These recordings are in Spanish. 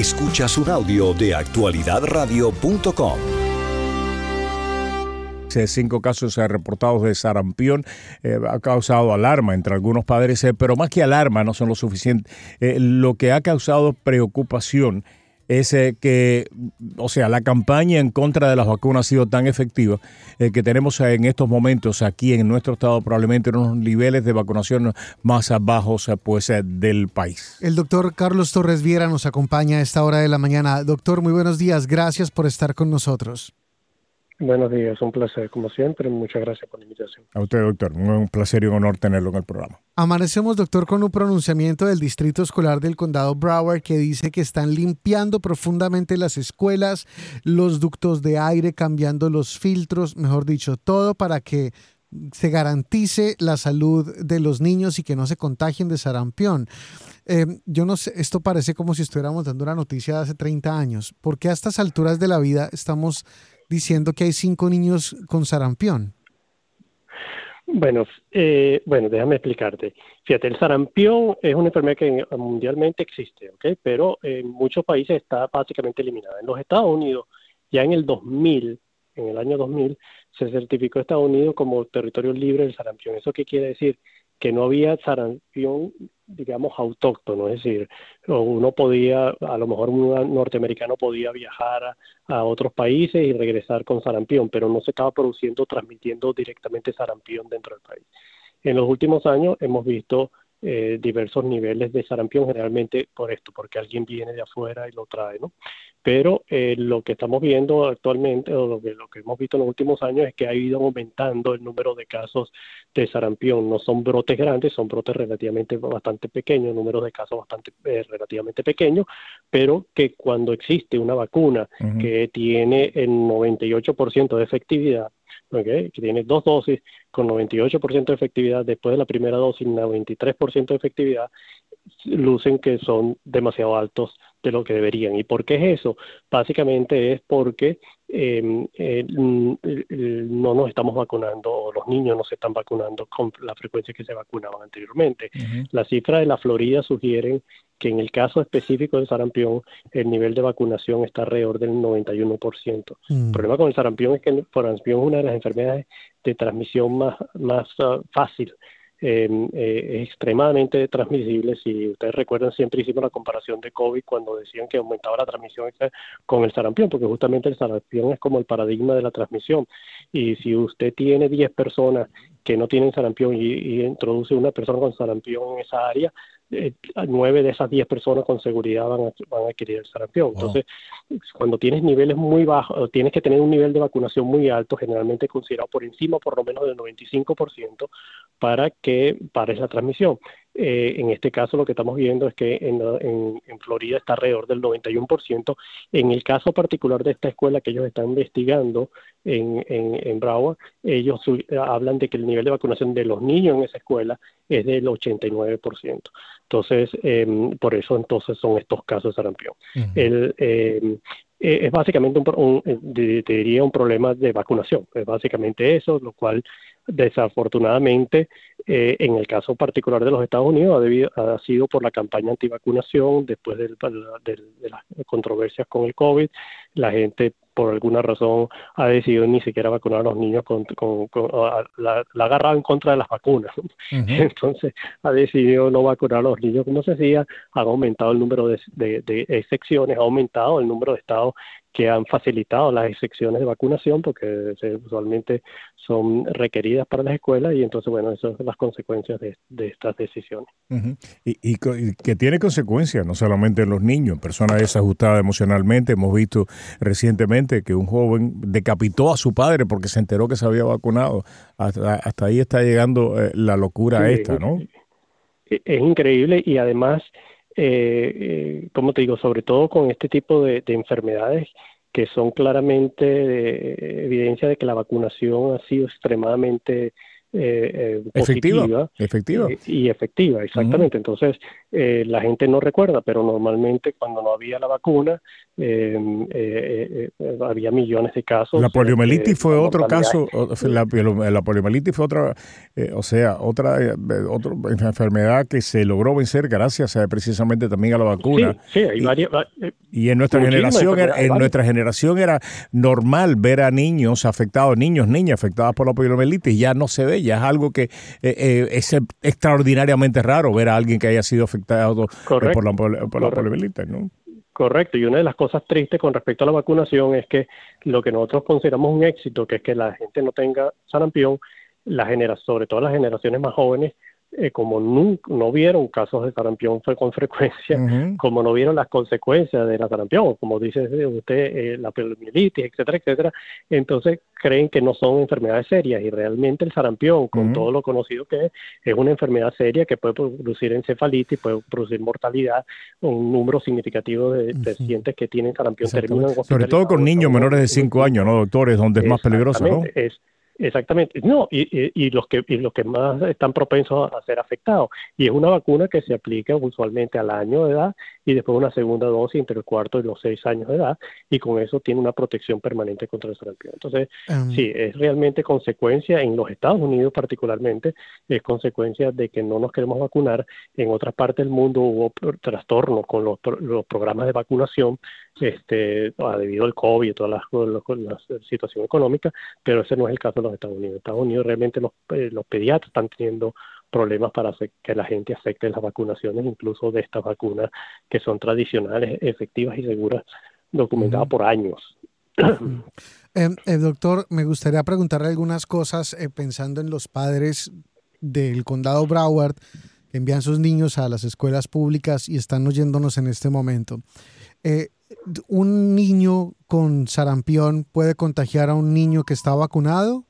Escuchas un audio de actualidadradio.com. Cinco casos reportados de sarampión eh, ha causado alarma entre algunos padres, eh, pero más que alarma no son lo suficiente. Eh, lo que ha causado preocupación es que, o sea, la campaña en contra de las vacunas ha sido tan efectiva que tenemos en estos momentos aquí en nuestro estado probablemente unos niveles de vacunación más bajos pues, del país. El doctor Carlos Torres Viera nos acompaña a esta hora de la mañana. Doctor, muy buenos días. Gracias por estar con nosotros. Buenos días, un placer como siempre. Muchas gracias por la invitación. A usted, doctor. Un placer y un honor tenerlo en el programa. Amanecemos, doctor, con un pronunciamiento del Distrito Escolar del Condado Broward que dice que están limpiando profundamente las escuelas, los ductos de aire, cambiando los filtros, mejor dicho, todo para que se garantice la salud de los niños y que no se contagien de sarampión. Eh, yo no sé, esto parece como si estuviéramos dando una noticia de hace 30 años. ¿Por qué a estas alturas de la vida estamos diciendo que hay cinco niños con sarampión. Bueno, eh, bueno, déjame explicarte. Fíjate, el sarampión es una enfermedad que mundialmente existe, ¿ok? Pero en muchos países está básicamente eliminada. En los Estados Unidos, ya en el 2000, en el año 2000, se certificó Estados Unidos como territorio libre del sarampión. ¿Eso qué quiere decir? Que no había sarampión digamos, autóctono, es decir, uno podía, a lo mejor un norteamericano podía viajar a, otros países y regresar con sarampión, pero no se estaba produciendo, transmitiendo directamente sarampión dentro del país. En los últimos años hemos visto eh, diversos niveles de sarampión, generalmente por esto, porque alguien viene de afuera y lo trae, ¿no? Pero eh, lo que estamos viendo actualmente, o lo que, lo que hemos visto en los últimos años, es que ha ido aumentando el número de casos de sarampión. No son brotes grandes, son brotes relativamente bastante pequeños, números de casos bastante eh, relativamente pequeños, pero que cuando existe una vacuna que tiene el 98% de efectividad, que tiene dos dosis con 98% de efectividad, después de la primera dosis 93% de efectividad, lucen que son demasiado altos de lo que deberían. ¿Y por qué es eso? Básicamente es porque em, no nos estamos vacunando, o los niños no se están vacunando con la frecuencia que se vacunaban anteriormente. Las cifras de la Florida sugieren que en el caso específico del sarampión, el nivel de vacunación está alrededor del 91%. Mm. El problema con el sarampión es que el sarampión es una de las enfermedades de transmisión más, más ah, fácil Em, eh, extremadamente transmisible. Si ustedes recuerdan, siempre hicimos la comparación de COVID cuando decían que aumentaba la transmisión con el sarampión, porque justamente el sarampión es como el paradigma de la transmisión. Y si usted tiene 10 personas que no tienen sarampión y, introduce una persona con sarampión en esa área, nueve de esas diez personas con seguridad van a, van a adquirir el sarampión. Entonces, cuando tienes niveles muy bajos, tienes que tener un nivel de vacunación muy alto, generalmente considerado por encima por lo menos del 95%, para que pare esa transmisión. Eh, en este caso lo que estamos viendo es que en, en, Florida está alrededor del 91%. En el caso particular de esta escuela que ellos están investigando en, en, en Broward, ellos hablan de que el nivel de vacunación de los niños en esa escuela es del 89%. Entonces, em, por eso entonces son estos casos de sarampión. el, em, eh, es básicamente un, un, eh, diría un problema de vacunación, es básicamente eso, lo cual desafortunadamente eh, en el caso particular de los Estados Unidos ha, debido, ha sido por la campaña antivacunación después de las controversias con el COVID, la gente por alguna razón ha decidido ni siquiera vacunar a los niños con, la, la agarrado en contra de las vacunas. Entonces ha decidido no vacunar a los niños como se hacía, ha aumentado el número de, de, excepciones, ha aumentado el número de estados que han facilitado las excepciones de vacunación porque usualmente son requeridas para las escuelas y entonces, bueno, esas son las consecuencias de, estas decisiones. y, y, que tiene consecuencias no solamente en los niños, en personas desajustadas emocionalmente. Hemos visto recientemente que un joven decapitó a su padre porque se enteró que se había vacunado. Hasta, ahí está llegando eh, la locura esta, ¿no? Es, es increíble y además eh, eh, como te digo, sobre todo con este tipo de, enfermedades que son claramente de, evidencia de que la vacunación ha sido extremadamente eh, eh efectiva, efectiva. y efectiva, exactamente. Entonces, la gente no recuerda, pero normalmente cuando no había la vacuna, eh, eh, había millones de casos. La poliomielitis fue otro caso, la, la, poliomielitis fue otra, o sea, otra, otra enfermedad que se logró vencer gracias precisamente también a la vacuna. Sí, hay varias, y en nuestra generación, era, en nuestra generación era normal ver a niños afectados, niños, niñas afectadas por la poliomielitis, ya no se ve, ya es algo que es extraordinariamente raro ver a alguien que haya sido afectado por la, por la poliomielitis, ¿no? Correcto, y una de las cosas tristes con respecto a la vacunación es que lo que nosotros consideramos un éxito, que es que la gente no tenga sarampión, la genera, sobre todo las generaciones más jóvenes, eh, como nunca, no vieron casos de sarampión fue con frecuencia, como no vieron las consecuencias de la sarampión, como dice usted, eh, la poliomielitis, etcétera, etcétera, entonces creen que no son enfermedades serias y realmente el sarampión, con todo lo conocido que es, es una enfermedad seria que puede producir encefalitis, puede producir mortalidad, un número significativo de, pacientes que tienen sarampión terminan Sobre todo con niños menores de 5 años, ¿no, doctores? Donde es más peligroso, ¿no? Es, Exactamente, no, y, y, los que y los que más están propensos a ser afectados. Y es una vacuna que se aplica usualmente al año de edad y después una segunda dosis entre el cuarto y los seis años de edad y con eso tiene una protección permanente contra el sarampión. Entonces, em. sí, es realmente consecuencia en los Estados Unidos particularmente, es consecuencia de que no nos queremos vacunar. En otras partes del mundo hubo trastornos con los, los programas de vacunación este, debido al COVID y toda la, situación económica, pero ese no es el caso de los Estados Unidos. En Estados Unidos realmente los, eh, los pediatras están teniendo problemas para que la gente acepte las vacunaciones, incluso de estas vacunas que son tradicionales, efectivas y seguras, documentadas por años. Eh, eh, doctor, me gustaría preguntarle algunas cosas pensando en los padres del condado Broward que envían sus niños a las escuelas públicas y están oyéndonos en este momento. Eh, ¿Un niño con sarampión puede contagiar a un niño que está vacunado?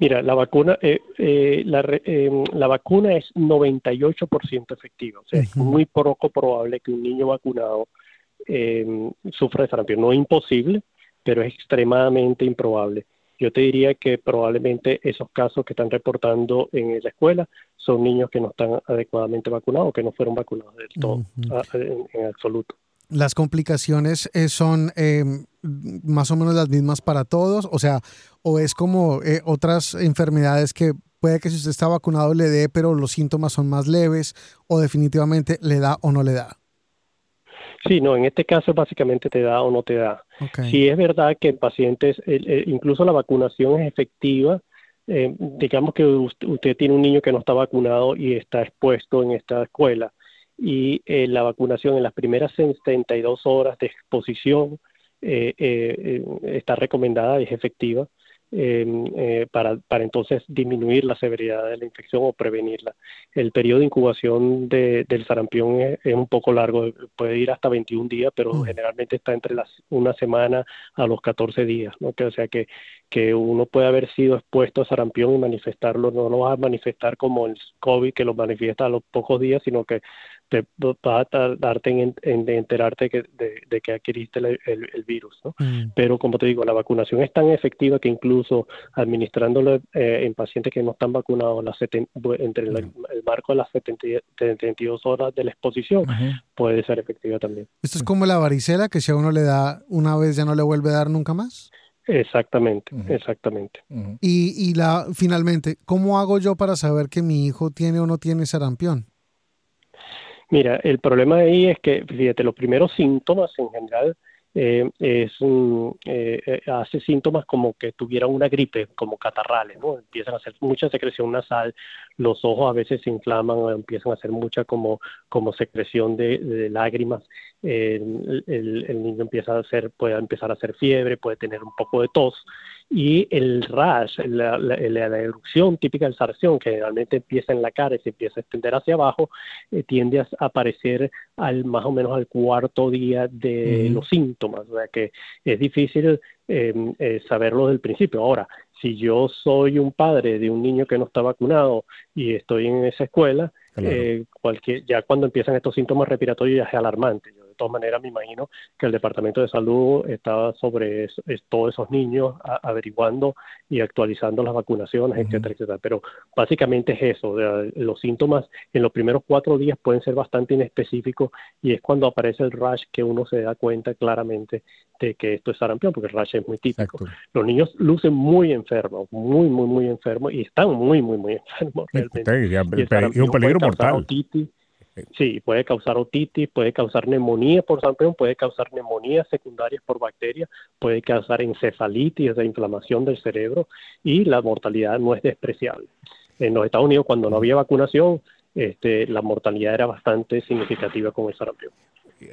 Mira, la vacuna, eh, eh, la, em, la, vacuna es 98% efectiva, o sea, es muy poco probable que un niño vacunado em, sufra de sarampión. No es imposible, pero es extremadamente improbable. Yo te diría que probablemente esos casos que están reportando en la escuela son niños que no están adecuadamente vacunados, que no fueron vacunados del todo, en, absoluto. ¿Las complicaciones eh, son eh, más o menos las mismas para todos? O sea, ¿o es como eh, otras enfermedades que puede que si usted está vacunado le dé, pero los síntomas son más leves o definitivamente le da o no le da? Sí, no, en este caso básicamente te da o no te da. Sí es verdad que en pacientes, incluso la vacunación es efectiva. Eh, digamos que usted, tiene un niño que no está vacunado y está expuesto en esta escuela y eh, la vacunación en las primeras 72 horas de exposición eh, está recomendada y es efectiva. Em, eh, para, para entonces disminuir la severidad de la infección o prevenirla. El periodo de incubación de, del sarampión es, un poco largo, puede ir hasta 21 días, pero generalmente está entre las una semana a los 14 días, ¿no? Que, o sea que, que uno puede haber sido expuesto a sarampión y manifestarlo, no lo va a manifestar como el COVID que lo manifiesta a los pocos días, sino que te va a tardarte en, enterarte de, que adquiriste el, virus. ¿no? Mm. Pero como te digo, la vacunación es tan efectiva que incluso administrándolo eh, en pacientes que no están vacunados las entre el, marco de las 72 horas de la exposición puede ser efectiva también. Esto es como la varicela que si a uno le da una vez ya no le vuelve a dar nunca más. Exactamente, exactamente. Y, y la, finalmente, ¿cómo hago yo para saber que mi hijo tiene o no tiene sarampión? Mira, el problema ahí es que, fíjate, los primeros síntomas en general eh, es eh, eh, hace síntomas como que tuviera una gripe, como catarrales, ¿no? Empiezan a hacer mucha secreción nasal, los ojos a veces se inflaman, empiezan a hacer mucha como, como secreción de, lágrimas, el, el, niño empieza a hacer, puede empezar a hacer fiebre, puede tener un poco de tos, y el rash, la, erupción típica del sarción, que generalmente empieza en la cara y se empieza a extender hacia abajo, eh, tiende a aparecer al más o menos al cuarto día de los síntomas, o sea que es difícil em, eh, saberlo desde el principio. Ahora, si yo soy un padre de un niño que no está vacunado y estoy en esa escuela, eh, cualquier, ya cuando empiezan estos síntomas respiratorios ya es alarmante. Yo todas maneras me imagino que el Departamento de Salud está sobre todos esos niños averiguando y actualizando las vacunaciones, etcétera, etcétera. Pero básicamente es eso, los síntomas en los primeros cuatro días pueden ser bastante inespecíficos y es cuando aparece el rash que uno se da cuenta claramente de que esto es sarampión, porque el rash es muy típico. Los niños lucen muy enfermos, muy, muy, muy enfermos y están muy, muy, muy enfermos realmente. Y, un peligro mortal. Sí, puede causar otitis, puede causar neumonía por sarampión, puede causar neumonía secundarias por bacterias, puede causar encefalitis, de inflamación del cerebro y la mortalidad no es despreciable. En los Estados Unidos, cuando no había vacunación, este, la mortalidad era bastante significativa con el sarampión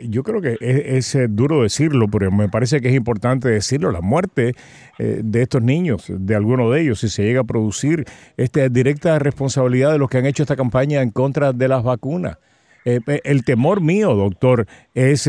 yo creo que es, eh, duro decirlo, pero me parece que es importante decirlo, la muerte eh, de estos niños, de alguno de ellos, si se llega a producir, esta directa responsabilidad de los que han hecho esta campaña en contra de las vacunas. Eh, el temor mío, doctor, es,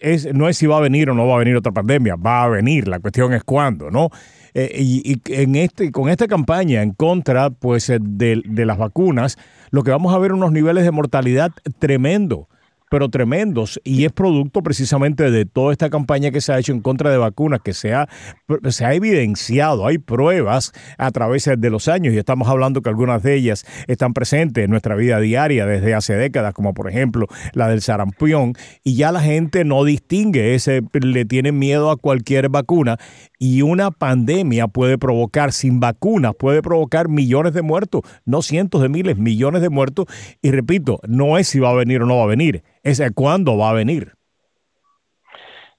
es, no es si va a venir o no va a venir otra pandemia, va a venir, la cuestión es cuándo, ¿no? y, y, en este, con esta campaña en contra pues, de, de las vacunas, lo que vamos a ver unos niveles de mortalidad tremendo pero tremendos. Y es producto precisamente de toda esta campaña que se ha hecho en contra de vacunas, que se ha, se ha evidenciado, hay pruebas a través de los años y estamos hablando que algunas de ellas están presentes en nuestra vida diaria desde hace décadas, como por ejemplo la del sarampión, y ya la gente no distingue, ese, le tienen miedo a cualquier vacuna y una pandemia puede provocar, sin vacunas, puede provocar millones de muertos, no cientos de miles, millones de muertos. Y repito, no es si va a venir o no va a venir, es cuándo va a venir.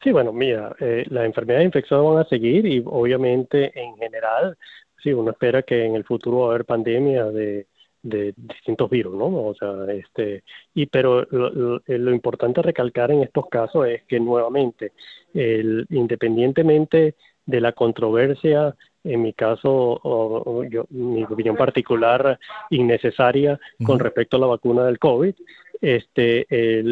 Sí, bueno, mira, eh, las enfermedades infecciosas van a seguir y obviamente en general, sí, uno espera que en el futuro va a haber pandemias de, distintos virus, ¿no? O sea, este, y pero lo, lo, importante recalcar en estos casos es que nuevamente, el, independientemente de la controversia, en mi caso, o, yo, mi opinión particular, innecesaria con respecto a la vacuna del COVID. Este,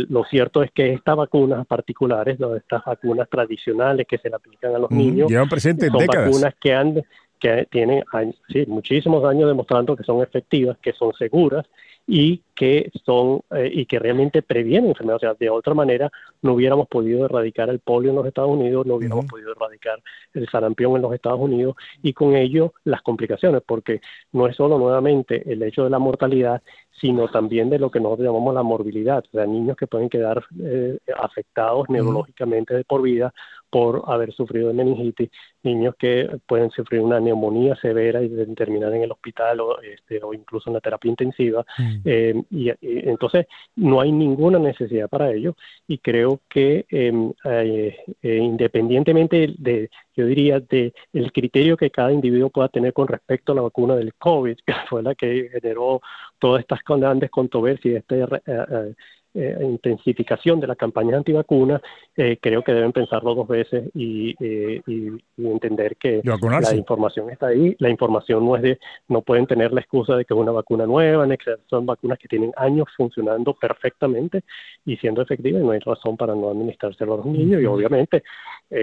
lo cierto es que estas vacunas particulares, estas vacunas tradicionales que se le aplican a los niños, son vacunas que han que tienen sí, muchísimos años demostrando que son efectivas, que son seguras y que son eh, y que realmente previenen enfermedades. O sea, de otra manera no hubiéramos podido erradicar el polio en los Estados Unidos, no hubiéramos podido erradicar el sarampión en los Estados Unidos y con ello las complicaciones, porque no es solo nuevamente el hecho de la mortalidad, sino también de lo que nosotros llamamos la morbilidad, o sea, niños que pueden quedar eh, afectados neurológicamente de por vida por haber sufrido de meningitis, niños que pueden sufrir una neumonía severa y terminar en el hospital o, este, o incluso en la terapia intensiva. Mm. Eh, y, entonces no hay ninguna necesidad para ello y creo que em, eh, eh, independientemente de, yo diría, de el criterio que cada individuo pueda tener con respecto a la vacuna del COVID, que fue la que generó todas estas grandes controversias, este eh, intensificación de las campañas antivacunas, eh, creo que deben pensarlo dos veces y, eh, entender que la información está ahí. La información no es de, no pueden tener la excusa de que es una vacuna nueva, son vacunas que tienen años funcionando perfectamente y siendo efectivas, no hay razón para no administrárselo a los niños y obviamente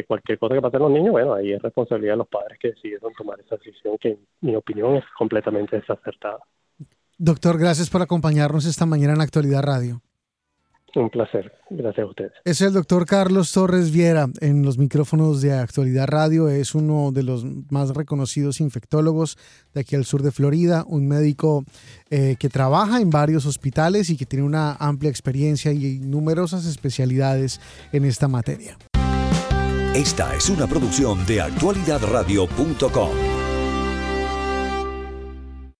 cualquier cosa que pase a los niños, bueno, ahí es responsabilidad de los padres que decidieron tomar esa decisión que en mi opinión es completamente desacertada. Doctor, gracias por acompañarnos esta mañana en Actualidad Radio. Un placer, gracias a ustedes. Es el doctor Carlos Torres Viera en los micrófonos de Actualidad Radio. Es uno de los más reconocidos infectólogos de aquí al sur de Florida, un médico eh, que trabaja en varios hospitales y que tiene una amplia experiencia y numerosas especialidades en esta materia. Esta es una producción de actualidadradio.com.